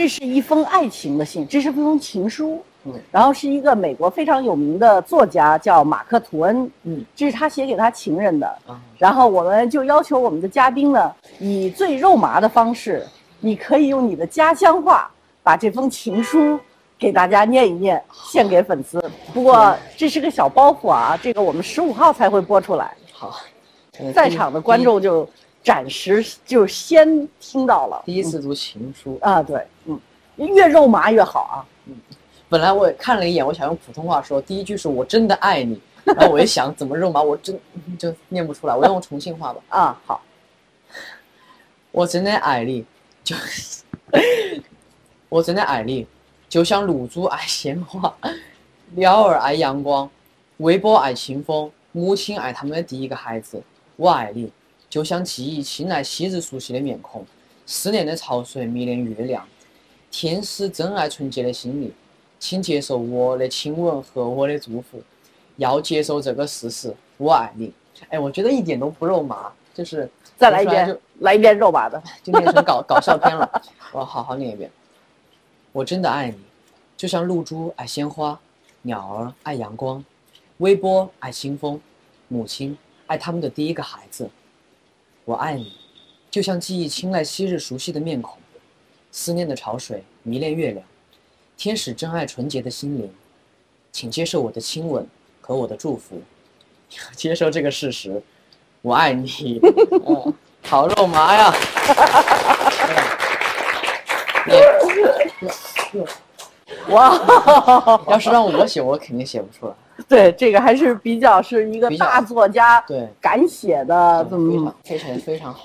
这是一封爱情的信，这是一封情书。嗯。然后是一个美国非常有名的作家叫马克吐恩，嗯。这是他写给他情人的。啊，然后我们就要求我们的嘉宾呢，以最肉麻的方式，你可以用你的家乡话把这封情书给大家念一念，献给粉丝。不过这是个小包袱啊，这个我们十五号才会播出来，好，在场的观众就暂时就先听到了。第一次读情书，啊，对，嗯，越肉麻越好啊。本来我也看了一眼，我想用普通话说，第一句是我真的爱你，然后我一想怎么肉麻，我真就念不出来，我用重庆话吧。啊，好，我真的爱你，就 我真的爱你，就像露珠爱鲜花，鸟儿爱阳光，微波爱清风，母亲爱他们的第一个孩子。我爱你，就像记忆青睐昔日熟悉的面孔，思念的潮水迷恋月亮，天使真爱纯洁的心灵，请接受我的亲吻和我的祝福，要接受这个事实，我爱你。哎，我觉得一点都不肉麻，就是再来一遍来一遍肉麻的。就变成搞搞笑片了。我好好念一遍。我真的爱你，就像露珠爱鲜花，鸟儿爱阳光，微波爱清风，母亲爱他们的第一个孩子。我爱你，就像记忆青睐昔日熟悉的面孔，思念的潮水迷恋月亮，天使真爱纯洁的心灵，请接受我的亲吻和我的祝福，接受这个事实，我爱你。嗯好肉麻呀！哇，要是让我写，我肯定写不出来。对，这个还是比较是一个大作家对，敢写的这非么常非常非常好。